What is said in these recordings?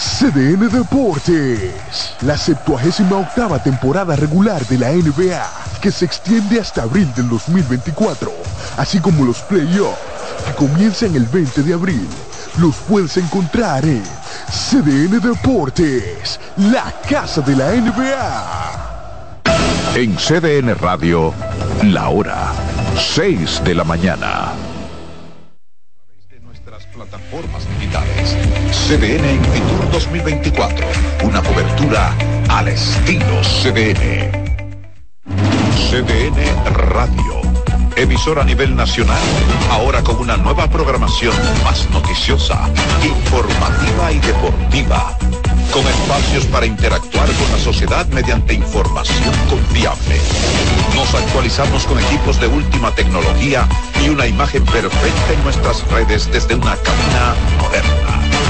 CDN Deportes. La 78 octava temporada regular de la NBA, que se extiende hasta abril del 2024, así como los playoffs, que comienzan el 20 de abril, los puedes encontrar en CDN Deportes, la casa de la NBA. En CDN Radio, la hora 6 de la mañana CDN Fitur 2024. Una cobertura al estilo CDN. CDN Radio. Emisora a nivel nacional. Ahora con una nueva programación más noticiosa, informativa y deportiva con espacios para interactuar con la sociedad mediante información confiable. Nos actualizamos con equipos de última tecnología y una imagen perfecta en nuestras redes desde una cabina moderna.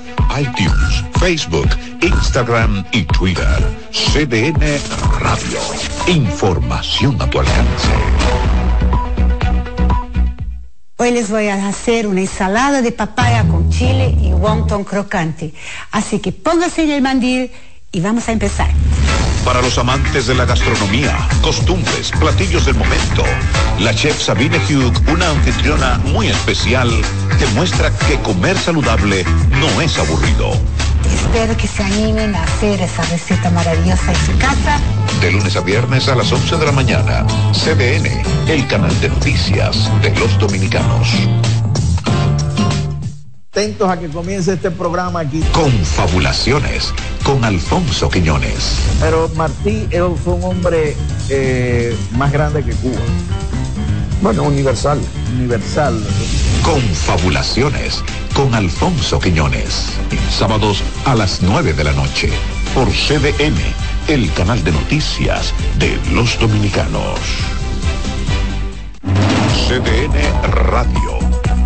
iTunes, Facebook, Instagram y Twitter. CDN Radio. Información a tu alcance. Hoy les voy a hacer una ensalada de papaya con chile y wonton crocante. Así que póngase en el mandil y vamos a empezar. Para los amantes de la gastronomía, costumbres, platillos del momento, la chef Sabine Hugh, una anfitriona muy especial, te muestra que comer saludable no es aburrido. Espero que se animen a hacer esa receta maravillosa en su casa. De lunes a viernes a las 11 de la mañana, CDN, el canal de noticias de los dominicanos atentos a que comience este programa aquí. Confabulaciones con Alfonso Quiñones. Pero Martí fue un hombre eh, más grande que Cuba. Bueno, universal. Universal. Confabulaciones con Alfonso Quiñones. Sábados a las 9 de la noche por CDN, el canal de noticias de los dominicanos. CDN Radio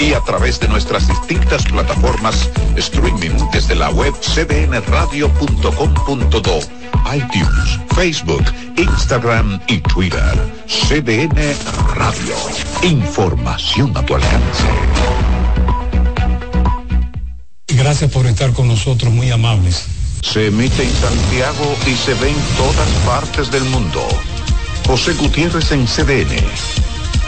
Y a través de nuestras distintas plataformas streaming desde la web cdnradio.com.do iTunes, Facebook, Instagram y Twitter. CDN Radio. Información a tu alcance. Gracias por estar con nosotros, muy amables. Se emite en Santiago y se ve en todas partes del mundo. José Gutiérrez en CDN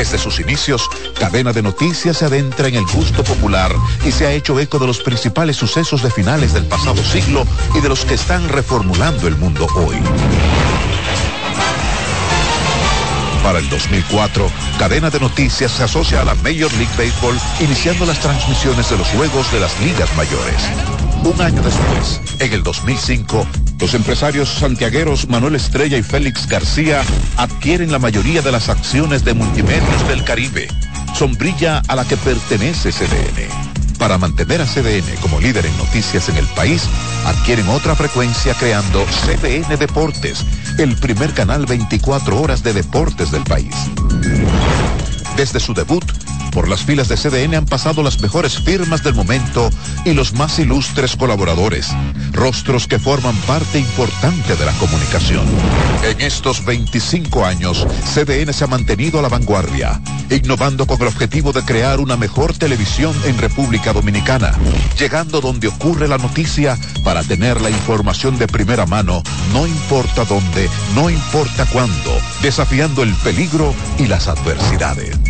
Desde sus inicios, Cadena de Noticias se adentra en el gusto popular y se ha hecho eco de los principales sucesos de finales del pasado siglo y de los que están reformulando el mundo hoy. Para el 2004, Cadena de Noticias se asocia a la Major League Baseball, iniciando las transmisiones de los juegos de las ligas mayores. Un año después, en el 2005, los empresarios santiagueros Manuel Estrella y Félix García adquieren la mayoría de las acciones de Multimedios del Caribe, sombrilla a la que pertenece CDN. Para mantener a CDN como líder en noticias en el país, adquieren otra frecuencia creando CDN Deportes, el primer canal 24 horas de deportes del país. Desde su debut, por las filas de CDN han pasado las mejores firmas del momento y los más ilustres colaboradores, rostros que forman parte importante de la comunicación. En estos 25 años, CDN se ha mantenido a la vanguardia, innovando con el objetivo de crear una mejor televisión en República Dominicana, llegando donde ocurre la noticia para tener la información de primera mano, no importa dónde, no importa cuándo, desafiando el peligro y las adversidades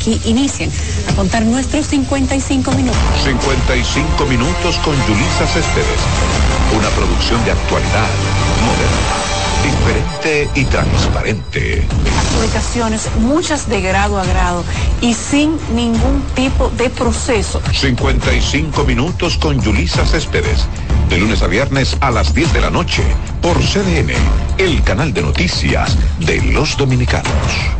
Aquí inicien a contar nuestros 55 minutos. 55 minutos con Yulisa Céspedes. Una producción de actualidad, moderna, diferente y transparente. Adjudicaciones, muchas de grado a grado y sin ningún tipo de proceso. 55 minutos con Yulisa Céspedes. De lunes a viernes a las 10 de la noche por CDN, el canal de noticias de los dominicanos.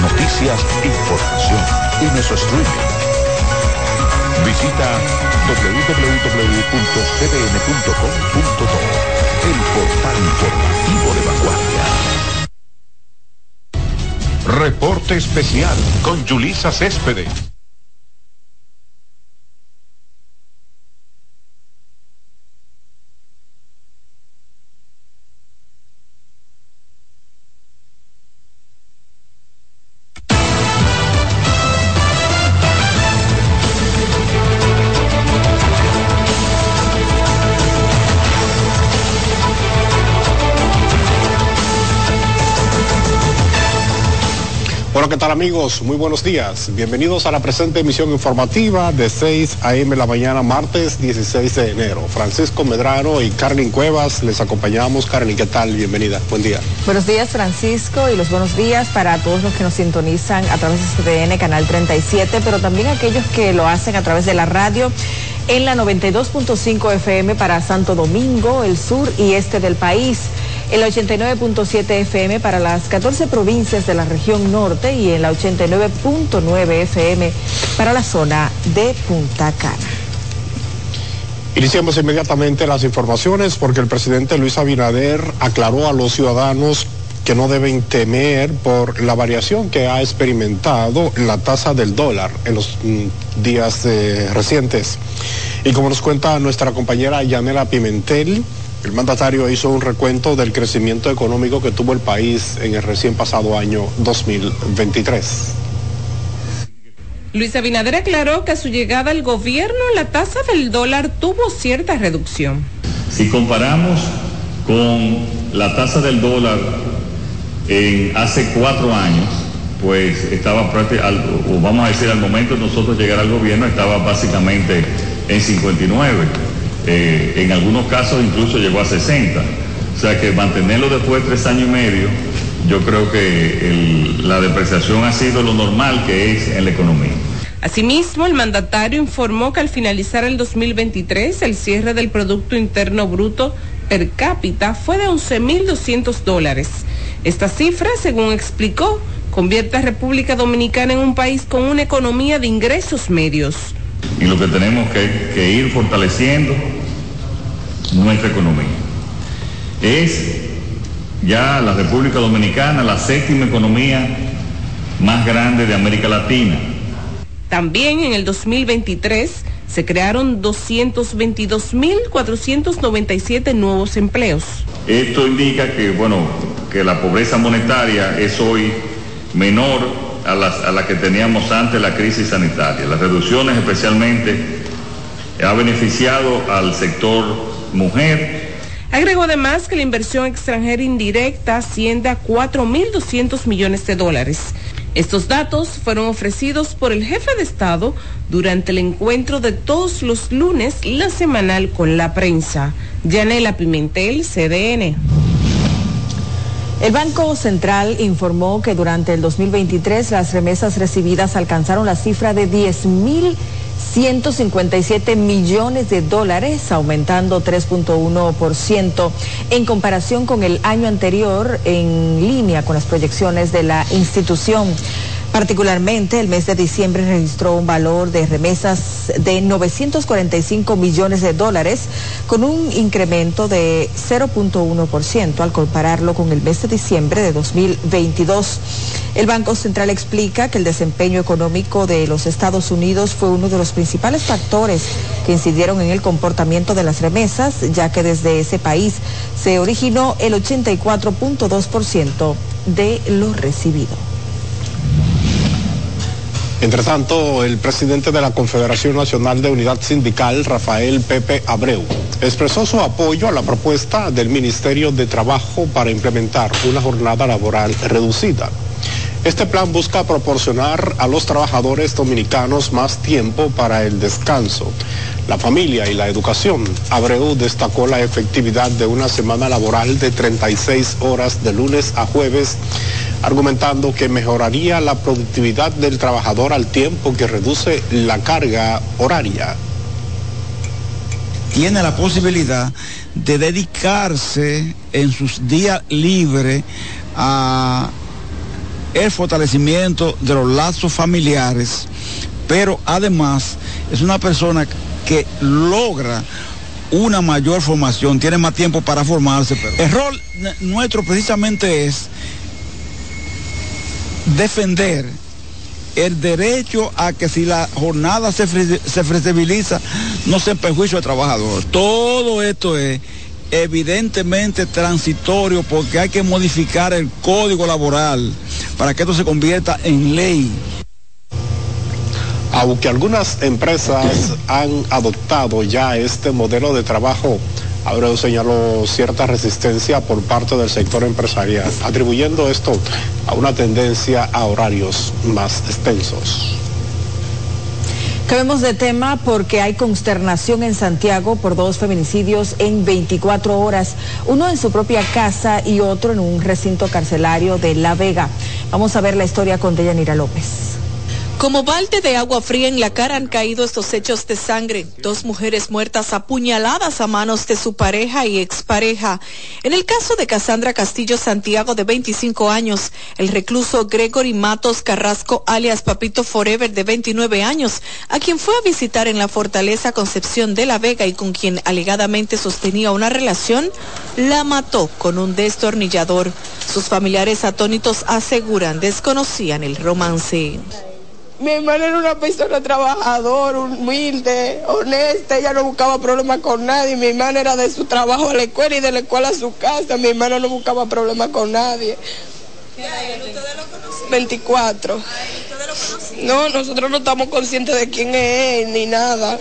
Noticias, información y nuestro streaming. Visita www.cdn.com.do, el portal informativo de vanguardia. Reporte especial con Julisa Céspedes. Amigos? Muy buenos días. Bienvenidos a la presente emisión informativa de 6 a.m. la mañana, martes 16 de enero. Francisco Medrano y Carlin Cuevas les acompañamos. Carlin, ¿qué tal? Bienvenida. Buen día. Buenos días, Francisco, y los buenos días para todos los que nos sintonizan a través de CDN, Canal 37, pero también aquellos que lo hacen a través de la radio en la 92.5 FM para Santo Domingo, el sur y este del país el 89.7 FM para las 14 provincias de la región norte y en la 89.9 FM para la zona de Punta Cana. Iniciamos inmediatamente las informaciones porque el presidente Luis Abinader aclaró a los ciudadanos que no deben temer por la variación que ha experimentado la tasa del dólar en los mm, días eh, recientes. Y como nos cuenta nuestra compañera Yanela Pimentel, el mandatario hizo un recuento del crecimiento económico que tuvo el país en el recién pasado año 2023. Luis Abinader aclaró que a su llegada al gobierno la tasa del dólar tuvo cierta reducción. Si comparamos con la tasa del dólar en hace cuatro años, pues estaba prácticamente, o vamos a decir al momento de nosotros llegar al gobierno, estaba básicamente en 59 eh, en algunos casos incluso llegó a 60. O sea que mantenerlo después de tres años y medio, yo creo que la depreciación ha sido lo normal que es en la economía. Asimismo, el mandatario informó que al finalizar el 2023, el cierre del Producto Interno Bruto per cápita fue de 11.200 dólares. Esta cifra, según explicó, convierte a República Dominicana en un país con una economía de ingresos medios y lo que tenemos que, ir fortaleciendo nuestra economía. Es ya la República Dominicana la séptima economía más grande de América Latina. También en el 2023 se crearon 222.497 nuevos empleos. Esto indica que, bueno, que la pobreza monetaria es hoy menor a la que teníamos antes la crisis sanitaria. Las reducciones especialmente ha beneficiado al sector mujer. Agregó además que la inversión extranjera indirecta asciende a 4.200 millones de dólares. Estos datos fueron ofrecidos por el jefe de Estado durante el encuentro de todos los lunes, la semanal con la prensa. Yanela Pimentel, CDN. El Banco Central informó que durante el 2023 las remesas recibidas alcanzaron la cifra de 10.157 millones de dólares, aumentando 3.1% en comparación con el año anterior en línea con las proyecciones de la institución. Particularmente, el mes de diciembre registró un valor de remesas de 945 millones de dólares, con un incremento de 0.1% al compararlo con el mes de diciembre de 2022. El Banco Central explica que el desempeño económico de los Estados Unidos fue uno de los principales factores que incidieron en el comportamiento de las remesas, ya que desde ese país se originó el 84.2% de lo recibido. Entre tanto, el presidente de la Confederación Nacional de Unidad Sindical, Rafael Pepe Abreu, expresó su apoyo a la propuesta del Ministerio de Trabajo para implementar una jornada laboral reducida. Este plan busca proporcionar a los trabajadores dominicanos más tiempo para el descanso, la familia y la educación. Abreu destacó la efectividad de una semana laboral de 36 horas de lunes a jueves argumentando que mejoraría la productividad del trabajador al tiempo que reduce la carga horaria. Tiene la posibilidad de dedicarse en sus días libres a el fortalecimiento de los lazos familiares, pero además es una persona que logra una mayor formación, tiene más tiempo para formarse. el rol nuestro precisamente es defender el derecho a que si la jornada se, flexibiliza no se en perjuicio del trabajador. Todo esto es evidentemente transitorio porque hay que modificar el código laboral para que esto se convierta en ley. Aunque algunas empresas han adoptado ya este modelo de trabajo Abreu señaló cierta resistencia por parte del sector empresarial, atribuyendo esto a una tendencia a horarios más extensos. Cambiemos de tema porque hay consternación en Santiago por dos feminicidios en 24 horas, uno en su propia casa y otro en un recinto carcelario de La Vega. Vamos a ver la historia con Deyanira López. Como balde de agua fría en la cara han caído estos hechos de sangre. Dos mujeres muertas apuñaladas a manos de su pareja y expareja. En el caso de Cassandra Castillo Santiago, de 25 años, el recluso Gregory Matos Carrasco, alias Papito Forever, de 29 años, a quien fue a visitar en la fortaleza Concepción de la Vega y con quien alegadamente sostenía una relación, la mató con un destornillador. Sus familiares atónitos aseguran desconocían el romance. Mi hermana era una persona trabajadora, humilde, honesta, ella no buscaba problemas con nadie. Mi hermana era de su trabajo a la escuela y de la escuela a su casa. Mi hermana no buscaba problemas con nadie. ¿Qué ¿Ustedes lo 24. No, nosotros no estamos conscientes de quién es él ni nada.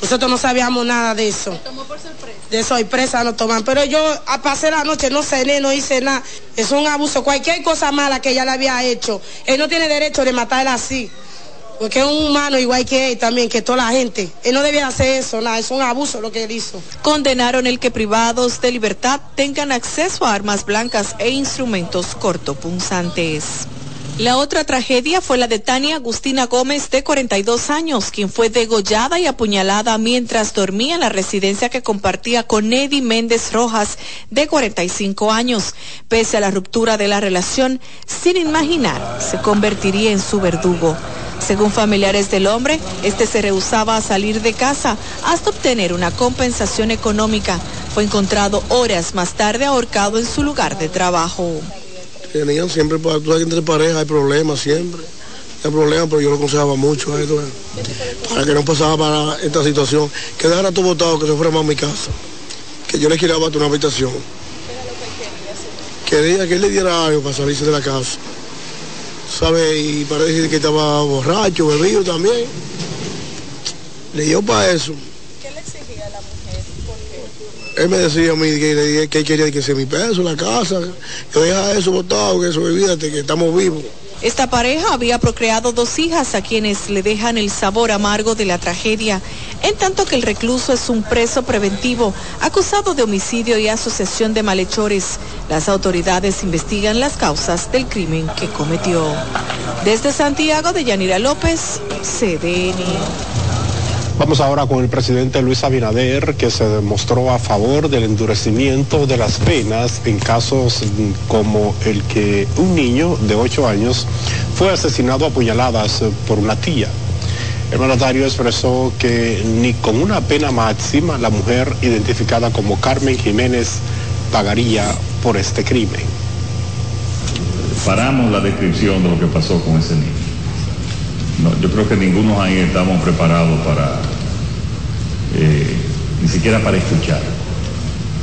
Nosotros no sabíamos nada de eso. tomó por sorpresa? De sorpresa nos toman. Pero yo pasé la noche, no cené, no hice nada. Es un abuso. Cualquier cosa mala que ella le había hecho, él no tiene derecho de matarla así. Porque es un humano igual que él también, que toda la gente. Él no debía hacer eso, nada, es un abuso lo que él hizo. Condenaron el que privados de libertad tengan acceso a armas blancas e instrumentos cortopunzantes. La otra tragedia fue la de Tania Agustina Gómez, de 42 años, quien fue degollada y apuñalada mientras dormía en la residencia que compartía con Eddie Méndez Rojas, de 45 años. Pese a la ruptura de la relación, sin imaginar, se convertiría en su verdugo. Según familiares del hombre, este se rehusaba a salir de casa hasta obtener una compensación económica. Fue encontrado horas más tarde ahorcado en su lugar de trabajo. Tenían siempre, sabes entre pareja hay problemas siempre. Hay problemas, pero yo lo aconsejaba mucho a esto, para que no pasara para esta situación. Que dejara todo votado, que se fuera más a mi casa. Que yo le quería una habitación. Quería que él le diera algo para salirse de la casa. ¿Sabe? Y parece que estaba borracho, bebido también. Le dio para eso. ¿Qué le exigía a la mujer? Él me decía a mí que, que él quería que se mi peso la casa, que deja eso botado, que eso olvídate, que estamos vivos. Esta pareja había procreado dos hijas a quienes le dejan el sabor amargo de la tragedia, en tanto que el recluso es un preso preventivo acusado de homicidio y asociación de malhechores. Las autoridades investigan las causas del crimen que cometió. Desde Santiago de Yanira López, CDN. Vamos ahora con el presidente Luis Abinader, que se demostró a favor del endurecimiento de las penas en casos como el que un niño de 8 años fue asesinado a puñaladas por una tía. El mandatario expresó que ni con una pena máxima la mujer identificada como Carmen Jiménez pagaría por este crimen. Paramos la descripción de lo que pasó con ese niño. yo creo que ninguno ahí estamos preparados para eh, ni siquiera para escuchar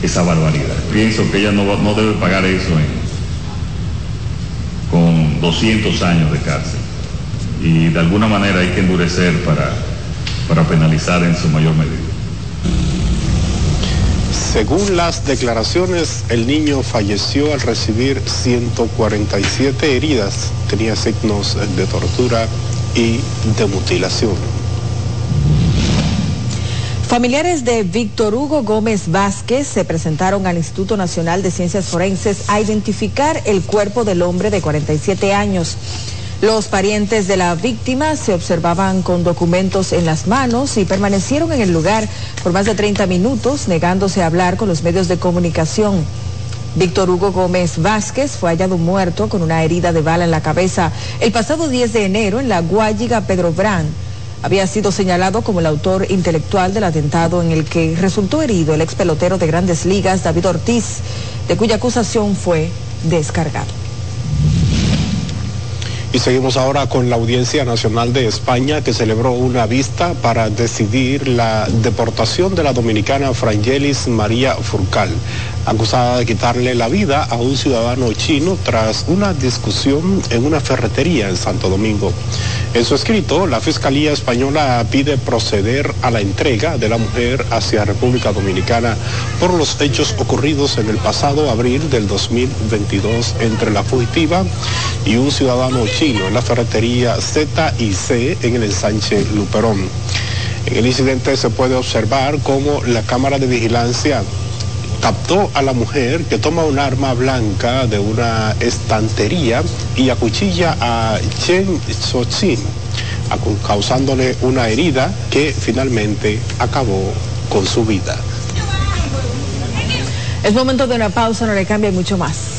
esa barbaridad. Pienso que ella no, no debe pagar eso con 200 años de cárcel. Y de alguna manera hay que endurecer para, para penalizar en su mayor medida. Según las declaraciones, el niño falleció al recibir 147 heridas, tenía signos de tortura y de mutilación. Familiares de Víctor Hugo Gómez Vázquez se presentaron al Instituto Nacional de Ciencias Forenses a identificar el cuerpo del hombre de 47 años. Los parientes de la víctima se observaban con documentos en las manos y permanecieron en el lugar por más de 30 minutos negándose a hablar con los medios de comunicación. Víctor Hugo Gómez Vázquez fue hallado muerto con una herida de bala en la cabeza el pasado 10 de enero en la Guayiga Pedro Brand había sido señalado como el autor intelectual del atentado en el que resultó herido el ex pelotero de grandes ligas David Ortiz, de cuya acusación fue descargado. Y seguimos ahora con la Audiencia Nacional de España que celebró una vista para decidir la deportación de la dominicana Frangelis María Furcal acusada de quitarle la vida a un ciudadano chino tras una discusión en una ferretería en Santo Domingo. En su escrito, la Fiscalía Española pide proceder a la entrega de la mujer hacia República Dominicana por los hechos ocurridos en el pasado abril del 2022 entre la fugitiva y un ciudadano chino en la ferretería Z y C en el ensanche Luperón. En el incidente se puede observar cómo la cámara de vigilancia captó a la mujer que toma un arma blanca de una estantería y acuchilla a Chen Xochin, causándole una herida que finalmente acabó con su vida. Es momento de una pausa, no le cambia mucho más.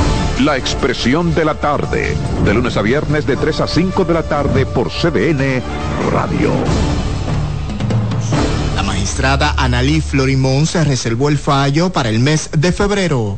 La expresión de la tarde, de lunes a viernes de 3 a 5 de la tarde por CDN Radio. La magistrada Analí Florimón se reservó el fallo para el mes de febrero.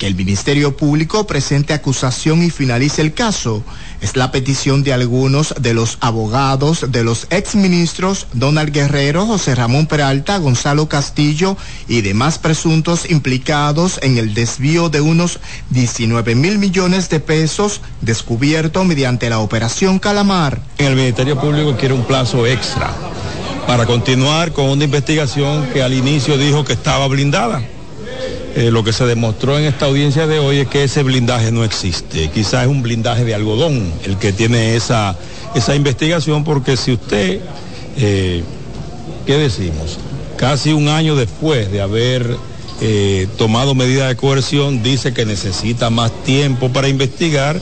Que el Ministerio Público presente acusación y finalice el caso. Es la petición de algunos de los abogados de los exministros Donald Guerrero, José Ramón Peralta, Gonzalo Castillo y demás presuntos implicados en el desvío de unos 19 mil millones de pesos descubierto mediante la operación Calamar. El Ministerio Público quiere un plazo extra para continuar con una investigación que al inicio dijo que estaba blindada. Eh, lo que se demostró en esta audiencia de hoy es que ese blindaje no existe. Quizás es un blindaje de algodón el que tiene esa, esa investigación, porque si usted, eh, ¿qué decimos? Casi un año después de haber eh, tomado medidas de coerción, dice que necesita más tiempo para investigar,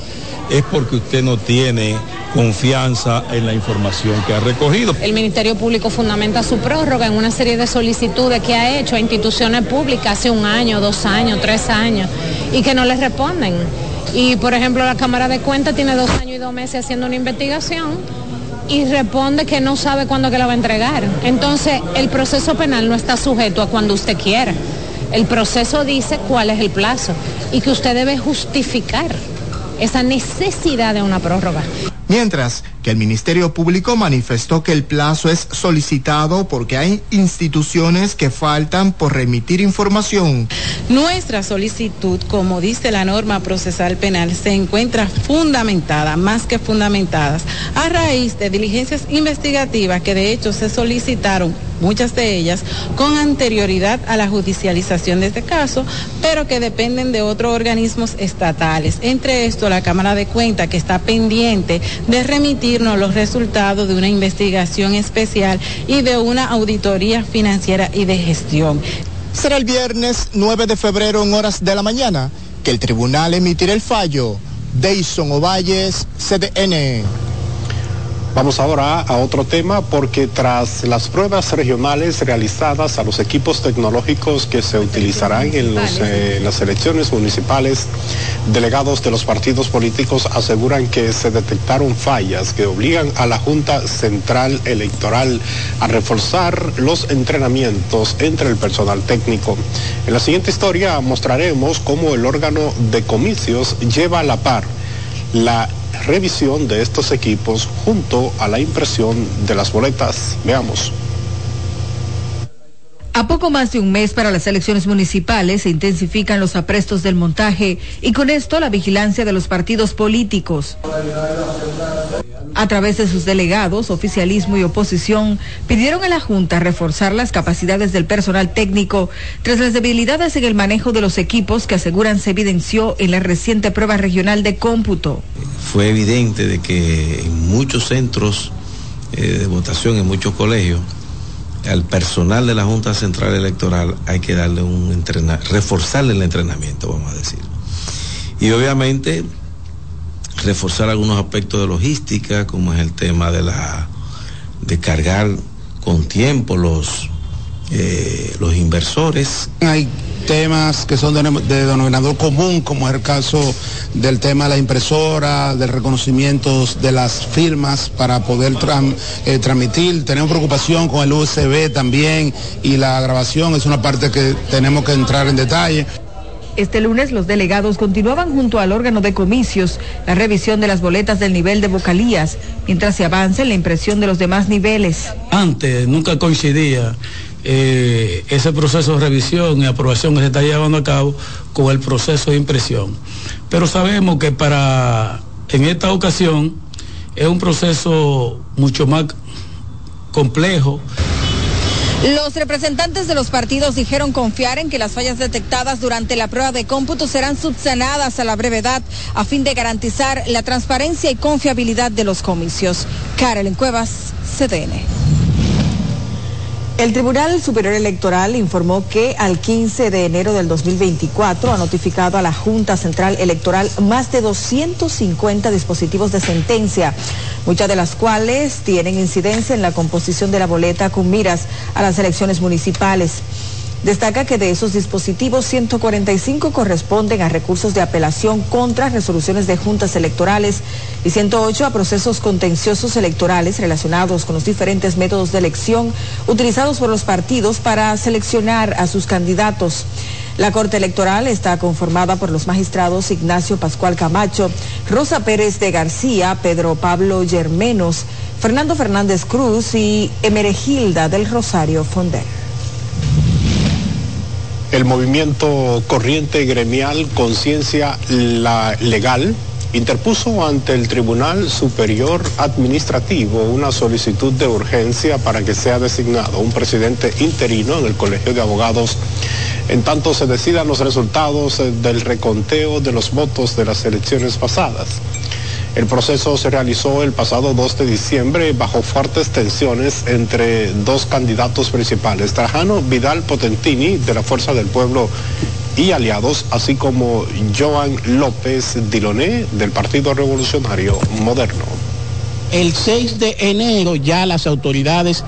es porque usted no tiene confianza en la información que ha recogido. El Ministerio Público fundamenta su prórroga en una serie de solicitudes que ha hecho a instituciones públicas hace un año, dos años, tres años, y que no les responden. Y por ejemplo, la Cámara de Cuentas tiene dos años y dos meses haciendo una investigación y responde que no sabe cuándo que la va a entregar. Entonces, el proceso penal no está sujeto a cuando usted quiera. El proceso dice cuál es el plazo y que usted debe justificar esa necesidad de una prórroga. Mientras que el Ministerio Público manifestó que el plazo es solicitado porque hay instituciones que faltan por remitir información. Nuestra solicitud, como dice la norma procesal penal, se encuentra fundamentada, más que fundamentadas, a raíz de diligencias investigativas que de hecho se solicitaron, muchas de ellas, con anterioridad a la judicialización de este caso, pero que dependen de otros organismos estatales. Entre esto, la Cámara de Cuentas, que está pendiente de los resultados de una investigación especial y de una auditoría financiera y de gestión. Será el viernes 9 de febrero en horas de la mañana que el tribunal emitirá el fallo. Deison Ovalles, CDN. Vamos ahora a otro tema porque tras las pruebas regionales realizadas a los equipos tecnológicos que se utilizarán en, los, eh, las elecciones municipales, delegados de los partidos políticos aseguran que se detectaron fallas que obligan a la Junta Central Electoral a reforzar los entrenamientos entre el personal técnico. En la siguiente historia mostraremos cómo el órgano de comicios lleva a la par la revisión de estos equipos junto a la impresión de las boletas. Veamos. A poco más de un mes para las elecciones municipales se intensifican los aprestos del montaje y con esto la vigilancia de los partidos políticos. A través de sus delegados, oficialismo y oposición, pidieron a la Junta reforzar las capacidades del personal técnico tras las debilidades en el manejo de los equipos que aseguran se evidenció en la reciente prueba regional de cómputo. Fue evidente de que en muchos centros eh, de votación, en muchos colegios, al personal de la Junta Central Electoral hay que darle un entrenamiento, reforzarle el entrenamiento, vamos a decir. Y obviamente reforzar algunos aspectos de logística, como es el tema de la de cargar con tiempo los eh, los inversores. Temas que son de, de, denominador común, como es el caso del tema de la impresora, del reconocimiento de las firmas para poder tram, eh, transmitir. Tenemos preocupación con el USB también y la grabación es una parte que tenemos que entrar en detalle. Este lunes los delegados continuaban junto al órgano de comicios la revisión de las boletas del nivel de vocalías, mientras se avanza en la impresión de los demás niveles. Antes nunca coincidía eh, ese proceso de revisión y aprobación que se está llevando a cabo con el proceso de impresión. Pero sabemos que para en esta ocasión es un proceso mucho más complejo. Los representantes de los partidos dijeron confiar en que las fallas detectadas durante la prueba de cómputo serán subsanadas a la brevedad a fin de garantizar la transparencia y confiabilidad de los comicios. Carolyn Cuevas, CDN. El Tribunal Superior Electoral informó que al 15 de enero del 2024 ha notificado a la Junta Central Electoral más de 250 dispositivos de sentencia, muchas de las cuales tienen incidencia en la composición de la boleta con miras a las elecciones municipales. Destaca que de esos dispositivos, 145 corresponden a recursos de apelación contra resoluciones de juntas electorales y 108 a procesos contenciosos electorales relacionados con los diferentes métodos de elección utilizados por los partidos para seleccionar a sus candidatos. La Corte Electoral está conformada por los magistrados Ignacio Pascual Camacho, Rosa Pérez de García, Pedro Pablo Germenos, Fernando Fernández Cruz y Emeregilda del Rosario Fonder. El movimiento Corriente Gremial Conciencia Legal interpuso ante el Tribunal Superior Administrativo una solicitud de urgencia para que sea designado un presidente interino en el Colegio de Abogados en tanto se decidan los resultados del reconteo de los votos de las elecciones pasadas. El proceso se realizó el pasado 2 de diciembre bajo fuertes tensiones entre dos candidatos principales, Trajano Vidal Potentini de la Fuerza del Pueblo y aliados, así como Joan López Diloné del Partido Revolucionario Moderno. El 6 de enero ya las autoridades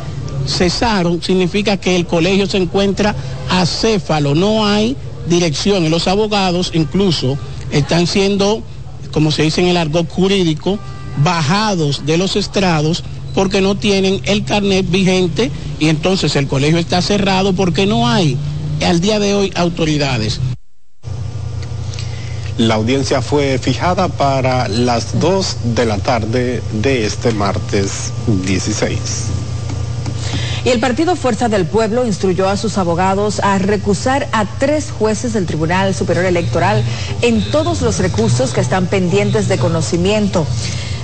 cesaron, significa que el colegio se encuentra acéfalo, no hay dirección. Los abogados incluso están siendo como se dice en el argot jurídico, bajados de los estrados porque no tienen el carnet vigente y entonces el colegio está cerrado porque no hay al día de hoy autoridades. La audiencia fue fijada para las 2 de la tarde de este martes 16. Y el partido Fuerza del Pueblo instruyó a sus abogados a recusar a tres jueces del Tribunal Superior Electoral en todos los recursos que están pendientes de conocimiento.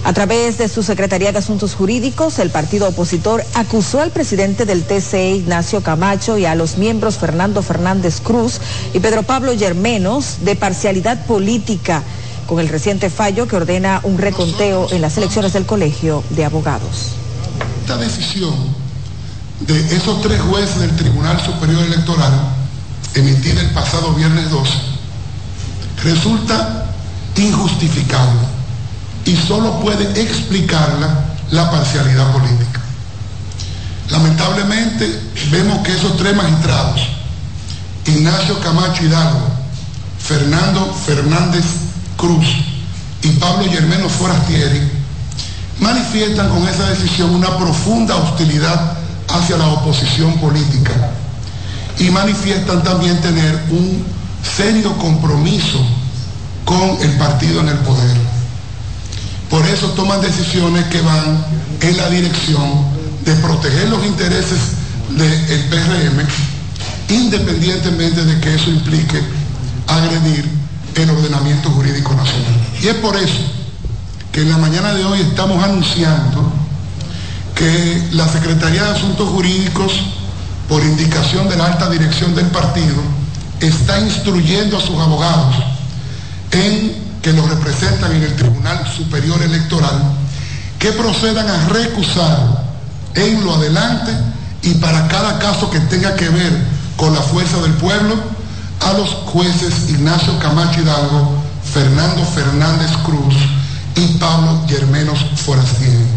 A través de su Secretaría de Asuntos Jurídicos, el partido opositor acusó al presidente del TCE, Ignacio Camacho, y a los miembros Fernando Fernández Cruz y Pedro Pablo Yermenos de parcialidad política con el reciente fallo que ordena un reconteo en las elecciones del Colegio de Abogados. Esta decisión de esos tres jueces del Tribunal Superior Electoral, emitida el pasado viernes 2, resulta injustificable y solo puede explicarla la parcialidad política. Lamentablemente vemos que esos tres magistrados, Ignacio Camacho Hidalgo, Fernando Fernández Cruz y Pablo Germeno Forastieri, manifiestan con esa decisión una profunda hostilidad hacia la oposición política y manifiestan también tener un serio compromiso con el partido en el poder. Por eso toman decisiones que van en la dirección de proteger los intereses del PRM, independientemente de que eso implique agredir el ordenamiento jurídico nacional. Y es por eso que en la mañana de hoy estamos anunciando que la Secretaría de Asuntos Jurídicos, por indicación de la alta dirección del partido, está instruyendo a sus abogados en que los representan en el Tribunal Superior Electoral que procedan a recusar en lo adelante y para cada caso que tenga que ver con la fuerza del pueblo a los jueces Ignacio Camacho Hidalgo, Fernando Fernández Cruz y Pablo Germenos Forastier.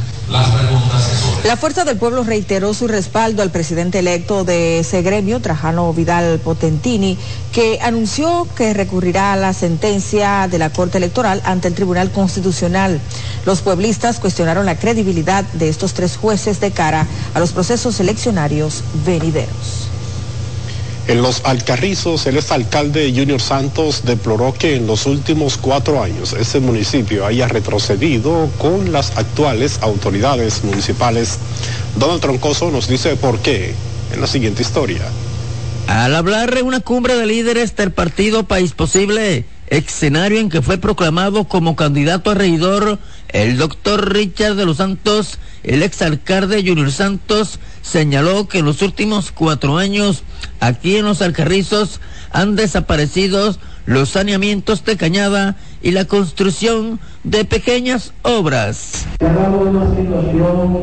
La Fuerza del Pueblo reiteró su respaldo al presidente electo de ese gremio, Trajano Vidal Potentini, que anunció que recurrirá a la sentencia de la Corte Electoral ante el Tribunal Constitucional. Los pueblistas cuestionaron la credibilidad de estos tres jueces de cara a los procesos eleccionarios venideros. En los Alcarrizos, el exalcalde Junior Santos deploró que en los últimos cuatro años ese municipio haya retrocedido con las actuales autoridades municipales. Donald Troncoso nos dice por qué en la siguiente historia. Al hablar de una cumbre de líderes del partido País Posible, escenario en que fue proclamado como candidato a regidor el doctor Richard de los Santos, el exalcalde Junior Santos, señaló que en los últimos cuatro años aquí en los Alcarrizos han desaparecido los saneamientos de cañada y la construcción de pequeñas obras. una situación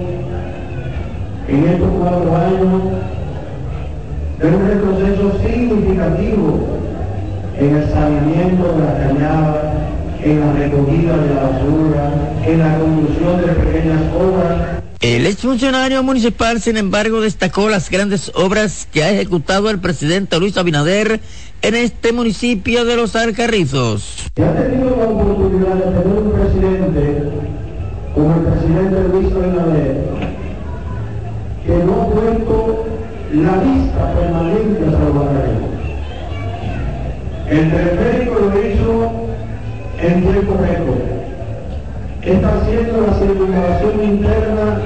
en estos cuatro años de un significativo en el de la cañada, en la recogida de la basura, en la construcción de pequeñas obras el exfuncionario municipal, sin embargo, destacó las grandes obras que ha ejecutado el presidente Luis Abinader en este municipio de Los Alcarrizos. ha tenido la oportunidad de tener un presidente como el presidente Luis Abinader, que no ha puesto la vista permanente a Salvador. El médico lo hizo en tiempo récord está haciendo la circunvalación interna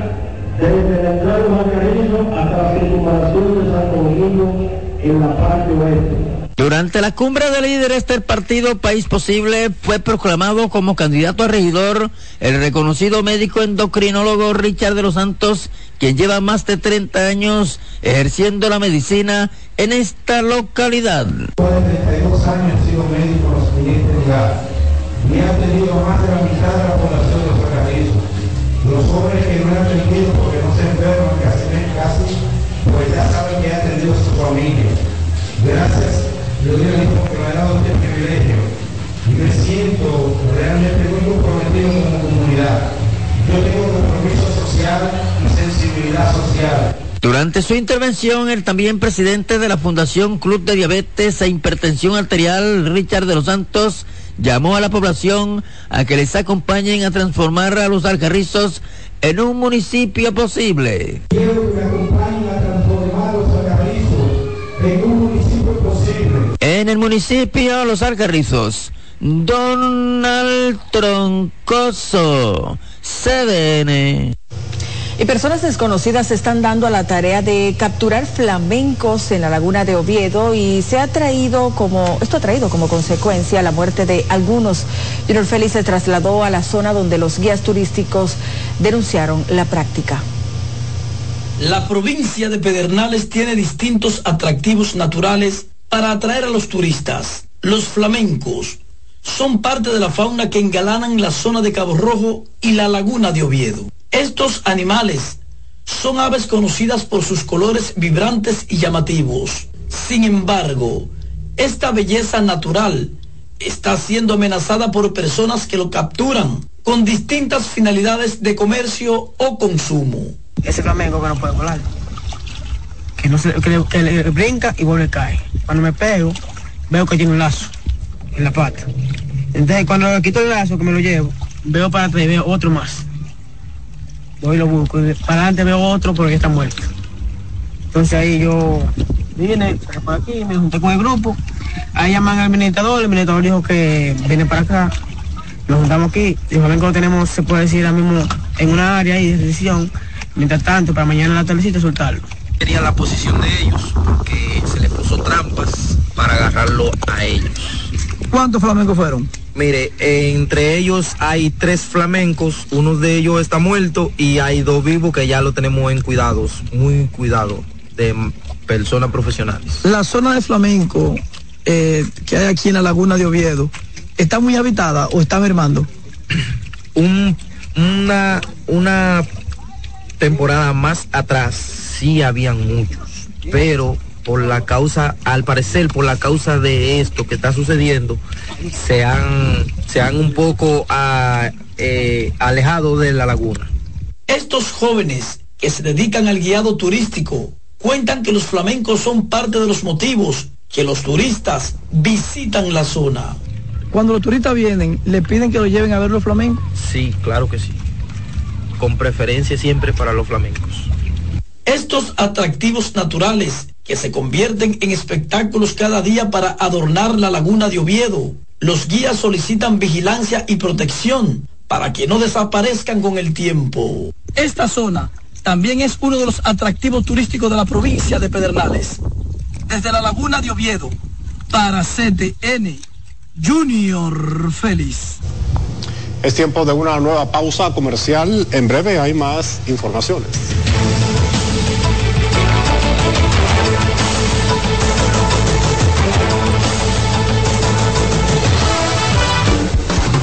desde la entrada de hasta la circunvalación de Santo Domingo en la parte oeste. Durante la cumbre de líderes del partido País Posible fue proclamado como candidato a regidor el reconocido médico endocrinólogo Richard de los Santos, quien lleva más de 30 años ejerciendo la medicina en esta localidad. Después de 32 años he sido médico en los siguientes lugares y he atendido más de la mitad de la población los jóvenes que no han atendido porque no se enferman, que hacen casi, pues ya saben que han atendido a su familia. Gracias, yo digo porque me ha dado este privilegio y me siento realmente muy comprometido con la comunidad. Yo tengo compromiso social y sensibilidad social. Durante su intervención, el también presidente de la Fundación Club de Diabetes e Hipertensión Arterial, Richard de los Santos, llamó a la población a que les acompañen a transformar a los alcarrizos en un municipio posible. En un municipio posible. En el municipio Los Alcarrizos, Donald Troncoso, CDN. Y personas desconocidas se están dando a la tarea de capturar flamencos en la laguna de Oviedo y se ha traído como, esto ha traído como consecuencia la muerte de algunos. Junior Félix se trasladó a la zona donde los guías turísticos denunciaron la práctica. La provincia de Pedernales tiene distintos atractivos naturales para atraer a los turistas. Los flamencos son parte de la fauna que engalanan la zona de Cabo Rojo y la laguna de Oviedo. Estos animales son aves conocidas por sus colores vibrantes y llamativos. Sin embargo, esta belleza natural está siendo amenazada por personas que lo capturan con distintas finalidades de comercio o consumo. Ese flamenco que no puede volar. Que, no se, que, le, brinca y vuelve a caer. Cuando me pego, veo que tiene un lazo en la pata. Entonces cuando le quito el lazo que me lo llevo, veo para atrás y veo otro más. Voy y lo busco. Para adelante veo otro porque está muerto. Entonces ahí yo vine por aquí, me junté con el grupo. Ahí llaman al administrador, el administrador dijo que viene para acá. Nos juntamos aquí. Y flamenco lo tenemos, se puede decir ahora mismo, en una área ahí de decisión. Mientras tanto, para mañana la tardecita soltarlo. Sería la posición de ellos, que se les puso trampas para agarrarlo a ellos. ¿Cuántos flamencos fueron? Mire, entre ellos hay tres flamencos, uno de ellos está muerto y hay dos vivos que ya lo tenemos en cuidados, muy cuidado de personas profesionales. La zona de flamenco eh, que hay aquí en la laguna de Oviedo, ¿está muy habitada o está mermando? una, una temporada más atrás sí habían muchos, pero por la causa, al parecer por la causa de esto que está sucediendo, se han, se han un poco ah, eh, alejado de la laguna. Estos jóvenes que se dedican al guiado turístico cuentan que los flamencos son parte de los motivos que los turistas visitan la zona. Cuando los turistas vienen, ¿le piden que lo lleven a ver los flamencos? Sí, claro que sí. Con preferencia siempre para los flamencos. Estos atractivos naturales que se convierten en espectáculos cada día para adornar la laguna de Oviedo. Los guías solicitan vigilancia y protección para que no desaparezcan con el tiempo. Esta zona también es uno de los atractivos turísticos de la provincia de Pedernales. Desde la laguna de Oviedo, para CTN, Junior Félix. Es tiempo de una nueva pausa comercial. En breve hay más informaciones.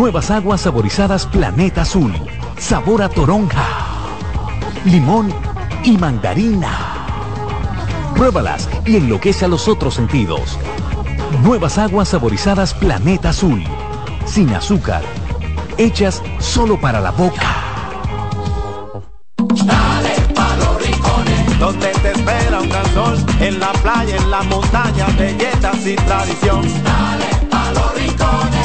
Nuevas aguas saborizadas Planeta Azul. Sabor a toronja, limón y mandarina. Pruébalas y enloquece a los otros sentidos. Nuevas aguas saborizadas Planeta Azul. Sin azúcar. Hechas solo para la boca. Dale los rincones, te espera un en la playa, en la montaña, belletas tradición.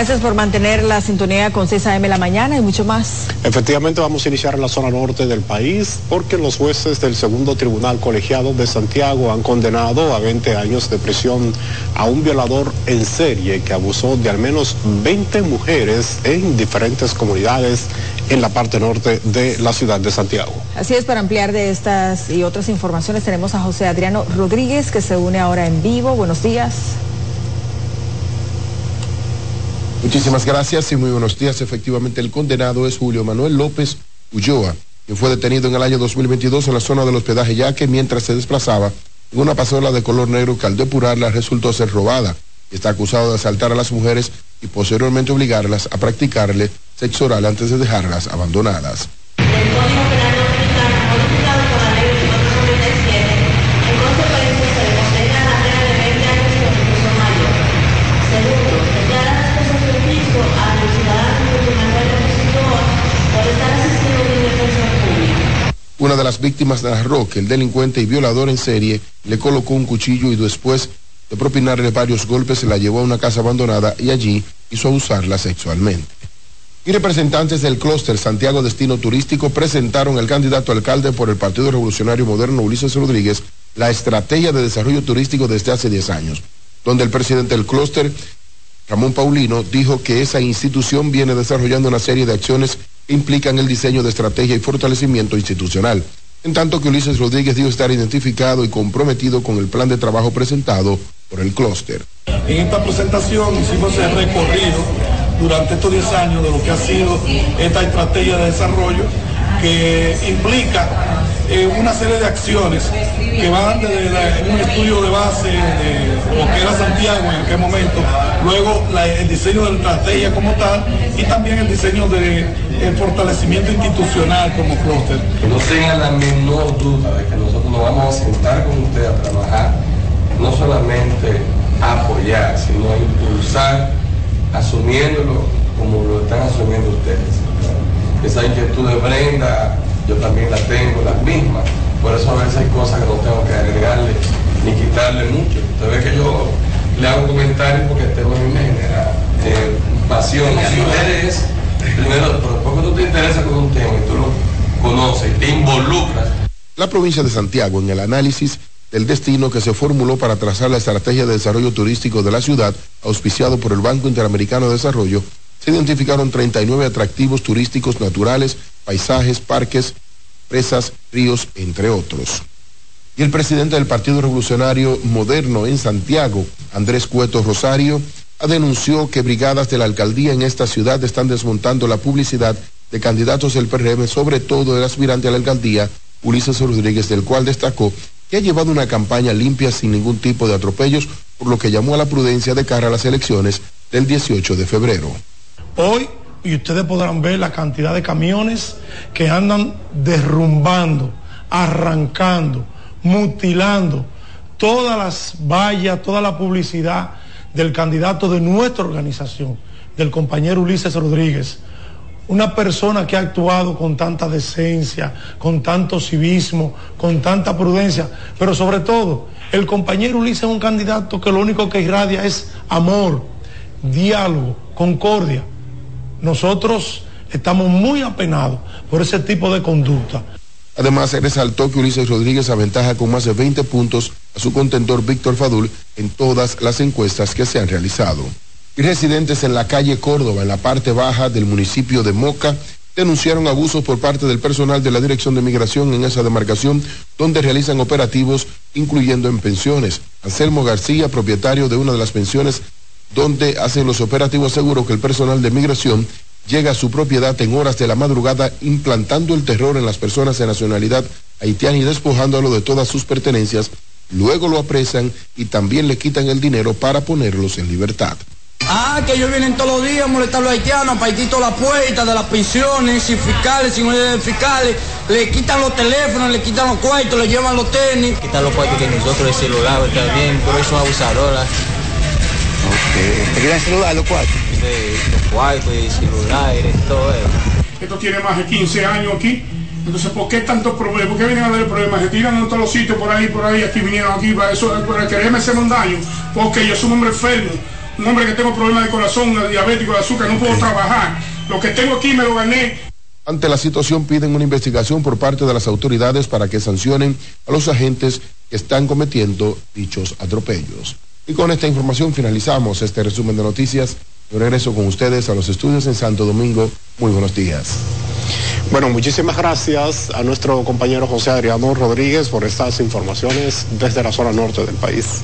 Gracias por mantener la sintonía con 6 AM la mañana y mucho más. Efectivamente vamos a iniciar en la zona norte del país porque los jueces del segundo tribunal colegiado de Santiago han condenado a 20 años de prisión a un violador en serie que abusó de al menos 20 mujeres en diferentes comunidades en la parte norte de la ciudad de Santiago. Así es, para ampliar de estas y otras informaciones tenemos a José Adriano Rodríguez que se une ahora en vivo. Buenos días. Muchísimas gracias y muy buenos días. Efectivamente, el condenado es Julio Manuel López Ulloa, quien fue detenido en el año 2022 en la zona del hospedaje Yaque mientras se desplazaba en una pasola de color negro que al depurarla resultó ser robada. Está acusado de asaltar a las mujeres y posteriormente obligarlas a practicarle sexo oral antes de dejarlas abandonadas. Una de las víctimas narró que el delincuente y violador en serie le colocó un cuchillo y después de propinarle varios golpes la llevó a una casa abandonada y allí hizo abusarla sexualmente. Y representantes del clúster Santiago Destino Turístico presentaron al candidato alcalde por el Partido Revolucionario Moderno Ulises Rodríguez la estrategia de desarrollo turístico desde hace 10 años, donde el presidente del clúster, Ramón Paulino, dijo que esa institución viene desarrollando una serie de acciones implican el diseño de estrategia y fortalecimiento institucional, en tanto que Ulises Rodríguez dijo estar identificado y comprometido con el plan de trabajo presentado por el clúster. En esta presentación hicimos el recorrido durante estos 10 años de lo que ha sido esta estrategia de desarrollo que implica eh, una serie de acciones que van desde un estudio de base de lo que era Santiago en aquel momento, luego el diseño de la estrategia como tal y también el diseño de el fortalecimiento institucional como clúster. No tengan la menor duda de que nosotros nos vamos a sentar con usted a trabajar, no solamente a apoyar, sino a impulsar, asumiéndolo como lo están asumiendo ustedes. Esa inquietud de Brenda, yo también la tengo, las mismas. Por eso a veces hay cosas que no tengo que agregarle ni quitarle mucho. Usted ve que yo le hago comentarios porque este tema a mí me genera eh, pasión, interés. Primero, pero después que tú te interesas con un tema y tú lo conoces y te involucras, La provincia de Santiago, en el análisis del destino que se formuló para trazar la estrategia de desarrollo turístico de la ciudad, auspiciado por el Banco Interamericano de Desarrollo, se identificaron 39 atractivos turísticos naturales, paisajes, parques, presas, ríos, entre otros. Y el presidente del Partido Revolucionario Moderno en Santiago, Andrés Cueto Rosario, denunció que brigadas de la alcaldía en esta ciudad están desmontando la publicidad de candidatos del PRM, sobre todo el aspirante a la alcaldía, Ulises Rodríguez, del cual destacó que ha llevado una campaña limpia sin ningún tipo de atropellos, por lo que llamó a la prudencia de cara a las elecciones del 18 de febrero. Hoy, y ustedes podrán ver la cantidad de camiones que andan derrumbando, arrancando, mutilando todas las vallas, toda la publicidad del candidato de nuestra organización, del compañero Ulises Rodríguez. Una persona que ha actuado con tanta decencia, con tanto civismo, con tanta prudencia, pero sobre todo, el compañero Ulises es un candidato que lo único que irradia es amor, diálogo, concordia. Nosotros estamos muy apenados por ese tipo de conducta. Además, resaltó que Ulises Rodríguez aventaja con más de 20 puntos a su contendor Víctor Fadul en todas las encuestas que se han realizado. Y residentes en la calle Córdoba, en la parte baja del municipio de Moca, denunciaron abusos por parte del personal de la Dirección de Migración en esa demarcación, donde realizan operativos incluyendo en pensiones. Anselmo García, propietario de una de las pensiones donde hacen los operativos, aseguró que el personal de migración llega a su propiedad en horas de la madrugada implantando el terror en las personas de nacionalidad haitiana y despojándolo de todas sus pertenencias. Luego lo apresan y también le quitan el dinero para ponerlos en libertad. Ah, que ellos vienen todos los días a molestar a los haitianos, paitito la puerta de las pensiones, sin fiscales, sin de fiscales, le quitan los teléfonos, le quitan los cuartos, le llevan los tenis. quitar los cuartos de nosotros, el celular, está bien, pero eso es ¿Te quieren celular los cuartos? Sí, los cuartos, el celular, todo eso. Esto tiene más de 15 años aquí. Entonces, ¿por qué tantos problemas? ¿Por qué vienen a haber problemas? Se tiran en todos los sitios, por ahí, por ahí, aquí vinieron aquí, para eso, para quererme hacer un daño. Porque yo soy un hombre enfermo, un hombre que tengo problemas de corazón, diabético, de azúcar, no puedo trabajar. Lo que tengo aquí me lo gané. Ante la situación piden una investigación por parte de las autoridades para que sancionen a los agentes que están cometiendo dichos atropellos. Y con esta información finalizamos este resumen de noticias. Yo regreso con ustedes a los estudios en Santo Domingo. Muy buenos días. Bueno, muchísimas gracias a nuestro compañero José Adriano Rodríguez por estas informaciones desde la zona norte del país.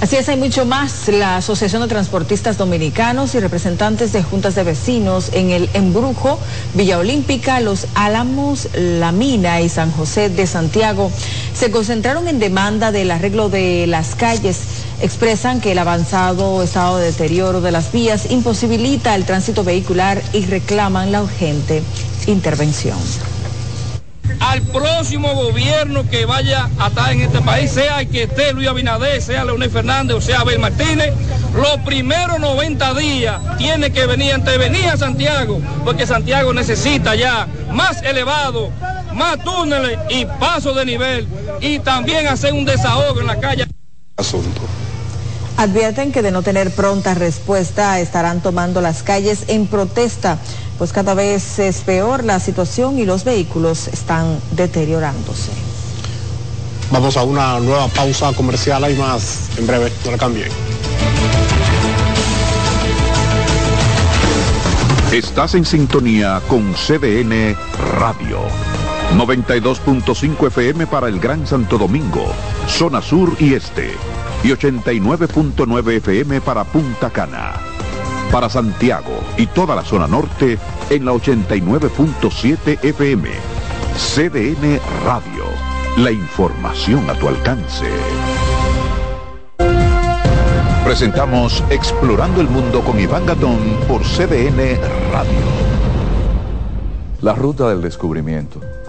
Así es, hay mucho más. La Asociación de Transportistas Dominicanos y representantes de juntas de vecinos en el Embrujo, Villa Olímpica, Los Álamos, La Mina y San José de Santiago se concentraron en demanda del arreglo de las calles. Expresan que el avanzado estado de deterioro de las vías imposibilita el tránsito vehicular y reclaman la urgente intervención al próximo gobierno que vaya a estar en este país, sea el que esté Luis Abinader, sea Leonel Fernández o sea Abel Martínez, los primeros 90 días tiene que venir a intervenir a Santiago, porque Santiago necesita ya más elevado más túneles y pasos de nivel y también hacer un desahogo en la calle. Asunto. Advierten que de no tener pronta respuesta estarán tomando las calles en protesta, pues cada vez es peor la situación y los vehículos están deteriorándose. Vamos a una nueva pausa comercial, hay más en breve, no la cambien. Estás en sintonía con CDN Radio. 92.5 FM para el Gran Santo Domingo, zona sur y este. Y 89.9 FM para Punta Cana. Para Santiago y toda la zona norte en la 89.7 FM. CDN Radio. La información a tu alcance. Presentamos Explorando el Mundo con Iván Gatón por CDN Radio. La ruta del descubrimiento.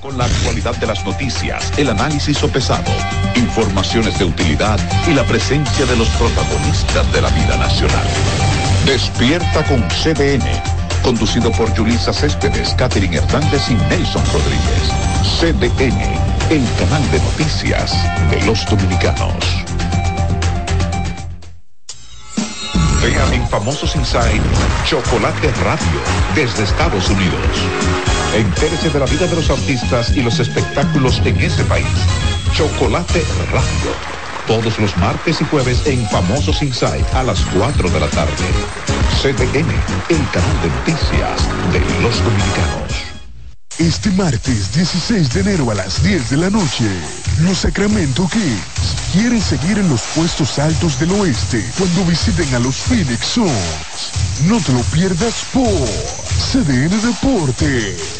Con la actualidad de las noticias, el análisis sopesado, informaciones de utilidad y la presencia de los protagonistas de la vida nacional. Despierta con CDN, conducido por Yulisa Céspedes, Catherine Hernández y Nelson Rodríguez. CDN, el canal de noticias de los dominicanos. Vean en Famosos Inside Chocolate Radio desde Estados Unidos. Entérese de la vida de los artistas y los espectáculos en ese país. Chocolate Radio. Todos los martes y jueves en Famosos Inside a las 4 de la tarde. CDN, el canal de noticias de los dominicanos. Este martes 16 de enero a las 10 de la noche, los Sacramento Kings quieren seguir en los puestos altos del oeste cuando visiten a los Phoenix Suns. No te lo pierdas por CDN Deportes.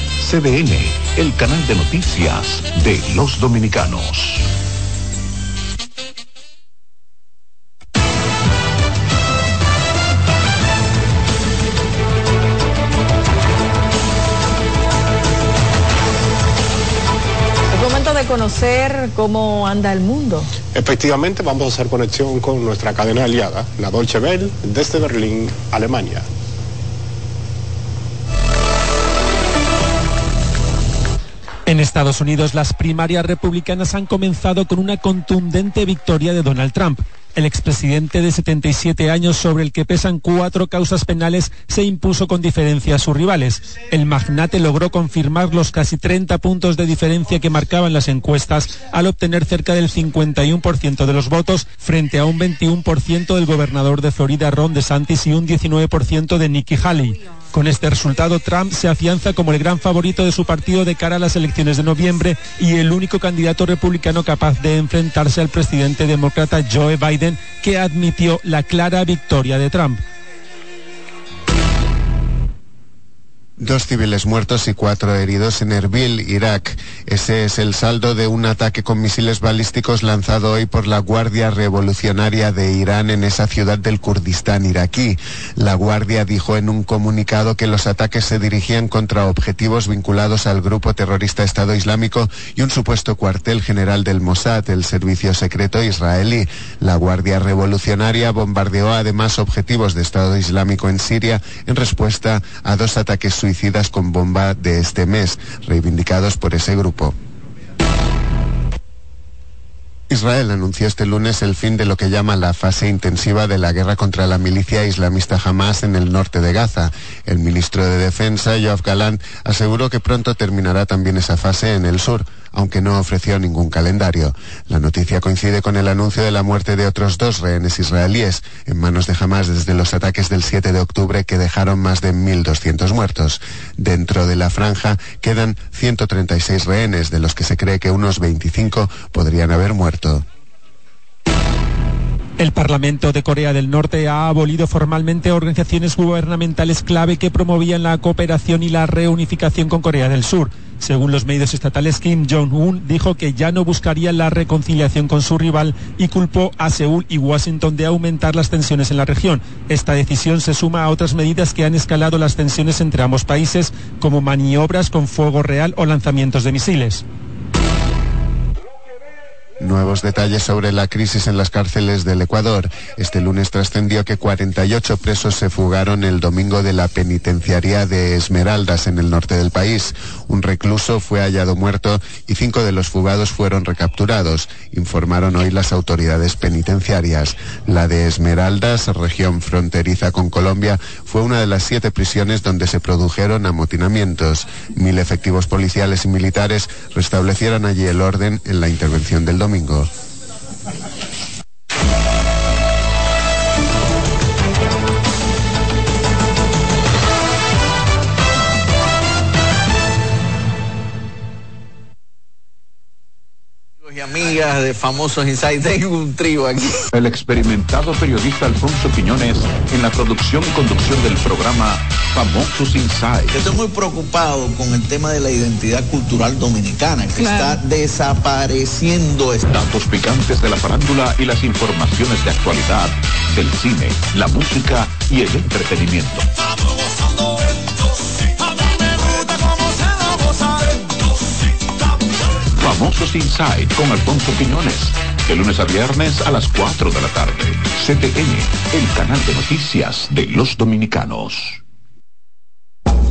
CDN, el canal de noticias de los dominicanos. Es momento de conocer cómo anda el mundo. Efectivamente, vamos a hacer conexión con nuestra cadena aliada, la Dolce Welle, desde Berlín, Alemania. En Estados Unidos, las primarias republicanas han comenzado con una contundente victoria de Donald Trump. El expresidente de 77 años, sobre el que pesan cuatro causas penales, se impuso con diferencia a sus rivales. El magnate logró confirmar los casi 30 puntos de diferencia que marcaban las encuestas al obtener cerca del 51% de los votos frente a un 21% del gobernador de Florida Ron DeSantis y un 19% de Nikki Haley. Con este resultado, Trump se afianza como el gran favorito de su partido de cara a las elecciones de noviembre y el único candidato republicano capaz de enfrentarse al presidente demócrata Joe Biden, que admitió la clara victoria de Trump. Dos civiles muertos y cuatro heridos en Erbil, Irak. Ese es el saldo de un ataque con misiles balísticos lanzado hoy por la Guardia Revolucionaria de Irán en esa ciudad del Kurdistán iraquí. La Guardia dijo en un comunicado que los ataques se dirigían contra objetivos vinculados al grupo terrorista Estado Islámico y un supuesto cuartel general del Mossad, el servicio secreto israelí. La Guardia Revolucionaria bombardeó además objetivos de Estado Islámico en Siria en respuesta a dos ataques suicidas con bomba de este mes, reivindicados por ese grupo. Israel anunció este lunes el fin de lo que llama la fase intensiva de la guerra contra la milicia islamista Hamas en el norte de Gaza. El ministro de Defensa, Yoav Galant, aseguró que pronto terminará también esa fase en el sur aunque no ofreció ningún calendario. La noticia coincide con el anuncio de la muerte de otros dos rehenes israelíes en manos de Hamas desde los ataques del 7 de octubre que dejaron más de 1.200 muertos. Dentro de la franja quedan 136 rehenes, de los que se cree que unos 25 podrían haber muerto. El Parlamento de Corea del Norte ha abolido formalmente organizaciones gubernamentales clave que promovían la cooperación y la reunificación con Corea del Sur. Según los medios estatales, Kim Jong-un dijo que ya no buscaría la reconciliación con su rival y culpó a Seúl y Washington de aumentar las tensiones en la región. Esta decisión se suma a otras medidas que han escalado las tensiones entre ambos países, como maniobras con fuego real o lanzamientos de misiles. Nuevos detalles sobre la crisis en las cárceles del Ecuador. Este lunes trascendió que 48 presos se fugaron el domingo de la penitenciaría de Esmeraldas en el norte del país. Un recluso fue hallado muerto y cinco de los fugados fueron recapturados, informaron hoy las autoridades penitenciarias. La de Esmeraldas, región fronteriza con Colombia, fue una de las siete prisiones donde se produjeron amotinamientos. Mil efectivos policiales y militares restablecieron allí el orden en la intervención del domingo. Y amigas de famosos Insight, tengo un trío aquí. El experimentado periodista Alfonso Quiñones en la producción y conducción del programa Famosos Inside. Yo estoy muy preocupado con el tema de la identidad cultural dominicana, que está desapareciendo. Datos picantes de la farándula y las informaciones de actualidad del cine, la música y el entretenimiento. Famosos Inside con Alfonso Quiñones. De lunes a viernes a las 4 de la tarde. CTN, el canal de noticias de los dominicanos.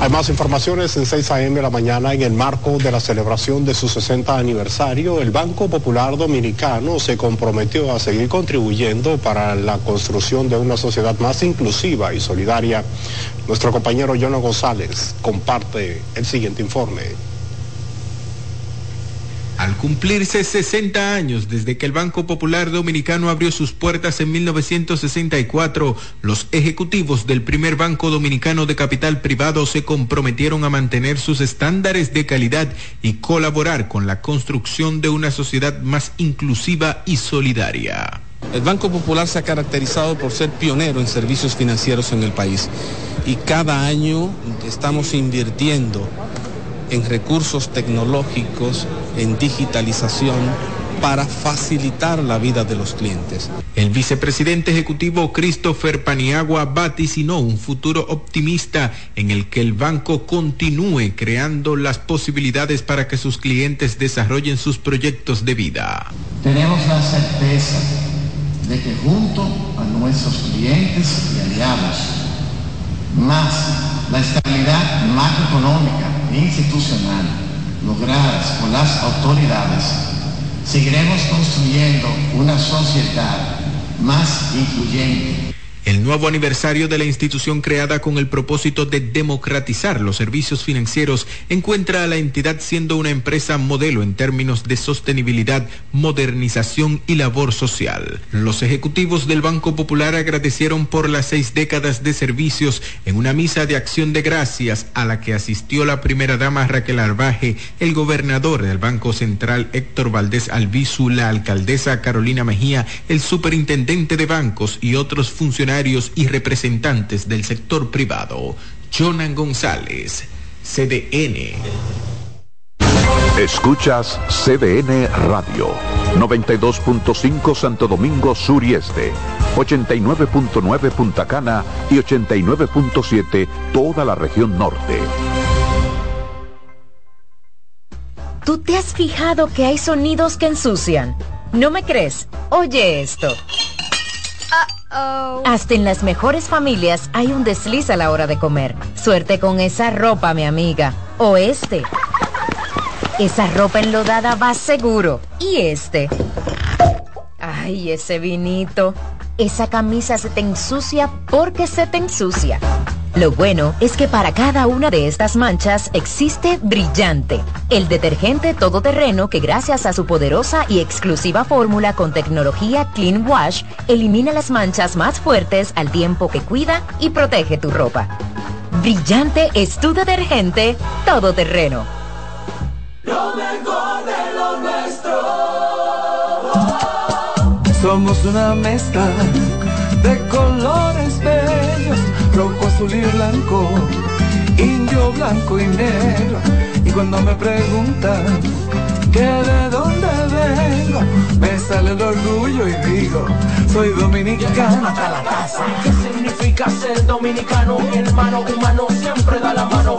Hay más informaciones en 6 a.m. de la mañana en el marco de la celebración de su 60 aniversario. El Banco Popular Dominicano se comprometió a seguir contribuyendo para la construcción de una sociedad más inclusiva y solidaria. Nuestro compañero Jono González comparte el siguiente informe. Al cumplirse 60 años desde que el Banco Popular Dominicano abrió sus puertas en 1964, los ejecutivos del primer banco dominicano de capital privado se comprometieron a mantener sus estándares de calidad y colaborar con la construcción de una sociedad más inclusiva y solidaria. El Banco Popular se ha caracterizado por ser pionero en servicios financieros en el país y cada año estamos invirtiendo en recursos tecnológicos, en digitalización, para facilitar la vida de los clientes. El vicepresidente ejecutivo Christopher Paniagua vaticinó un futuro optimista en el que el banco continúe creando las posibilidades para que sus clientes desarrollen sus proyectos de vida. Tenemos la certeza de que junto a nuestros clientes y aliados, más la estabilidad macroeconómica institucional logradas por las autoridades, seguiremos construyendo una sociedad más incluyente El nuevo aniversario de la institución creada con el propósito de democratizar los servicios financieros encuentra a la entidad siendo una empresa modelo en términos de sostenibilidad, modernización y labor social. Los ejecutivos del Banco Popular agradecieron por las seis décadas de servicios en una misa de acción de gracias a la que asistió la primera dama Raquel Arbaje, el gobernador del Banco Central Héctor Valdés Albizu, la alcaldesa Carolina Mejía, el superintendente de bancos y otros funcionarios y representantes del sector privado. Jonan González, CDN. Escuchas CDN Radio, 92.5 Santo Domingo Sur y Este, 89.9 Punta Cana y 89.7 toda la región norte. ¿Tú te has fijado que hay sonidos que ensucian? ¿No me crees? Oye esto. Hasta en las mejores familias hay un desliz a la hora de comer. Suerte con esa ropa, mi amiga. O este. Esa ropa enlodada va seguro. Y este. Ay, ese vinito. Esa camisa se te ensucia porque se te ensucia. Lo bueno es que para cada una de estas manchas existe Brillante, el detergente todoterreno que gracias a su poderosa y exclusiva fórmula con tecnología Clean Wash elimina las manchas más fuertes al tiempo que cuida y protege tu ropa. Brillante es tu detergente todoterreno. Lo mejor de lo nuestro. Somos una mezcla de colores azul y blanco, indio, blanco y negro. Y cuando me preguntan que de dónde vengo, me sale el orgullo y digo, soy dominicano. Hasta la casa. ¿Qué significa ser dominicano? Mi hermano humano siempre da la mano.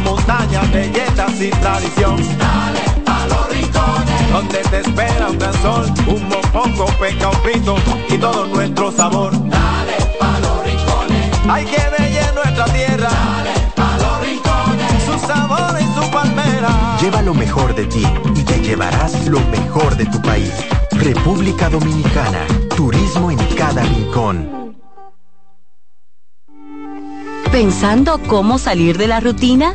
Playa, en la montaña, belletas y tradición. Dale pa' los rincones, donde te espera un gran sol, un mopongo, peca, un frito y todo nuestro sabor. Dale pa' los rincones, hay que bella nuestra tierra. Dale pa' los rincones, su sabor y su palmera. Lleva lo mejor de ti y te llevarás lo mejor de tu país. República Dominicana, turismo en cada rincón. ¿Pensando cómo salir de la rutina?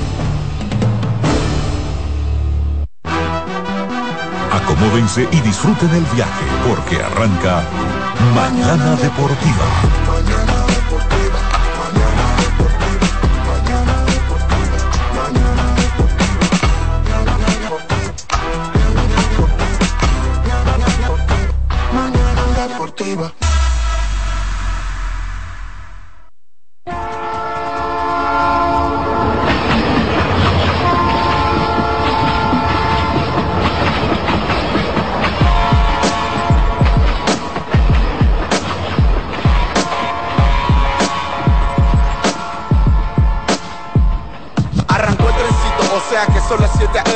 Acomódense y disfruten el viaje porque arranca Mañana Deportiva. Mañana Deportiva.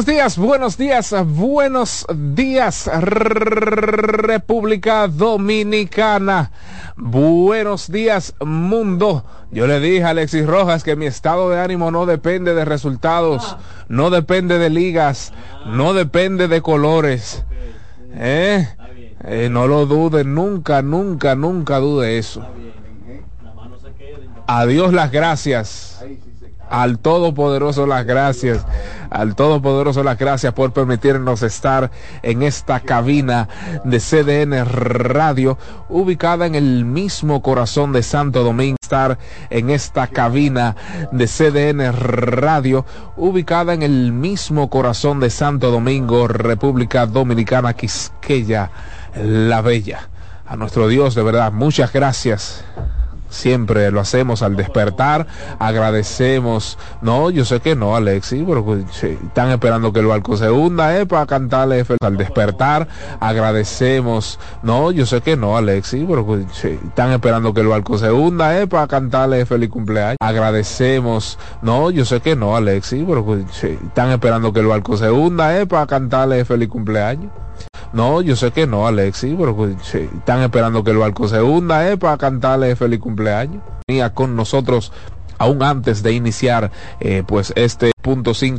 Buenos días, buenos días, buenos días, República Dominicana. Buenos días, mundo. Yo le dije a Alexis Rojas que mi estado de ánimo no depende de resultados, no depende de ligas, no depende de colores. ¿Eh? Eh, no lo dude, nunca, nunca, nunca dude eso. Adiós las gracias. Al Todopoderoso las gracias. Al Todopoderoso las gracias por permitirnos estar en esta cabina de CDN Radio, ubicada en el mismo corazón de Santo Domingo. Estar en esta cabina de CDN Radio, ubicada en el mismo corazón de Santo Domingo, República Dominicana, Quisqueya, la Bella. A nuestro Dios, de verdad, muchas gracias siempre lo hacemos al despertar, agradecemos, no, yo sé que no, Alexi, pero pues, están esperando que el barco se hunda, eh, para cantarle al despertar, agradecemos, no, yo sé que no, Alexi, pero pues, están esperando que el barco se hunda, eh, para cantarle feliz cumpleaños, agradecemos, no, yo sé que no, Alexi, pero pues, están esperando que el barco se hunda, eh, para cantarle feliz cumpleaños. No, yo sé que no, Alexi, pero pues, están esperando que el barco se hunda, ¿eh? Para cantarle feliz cumpleaños. Con nosotros aún antes de iniciar, eh, pues, este punto 5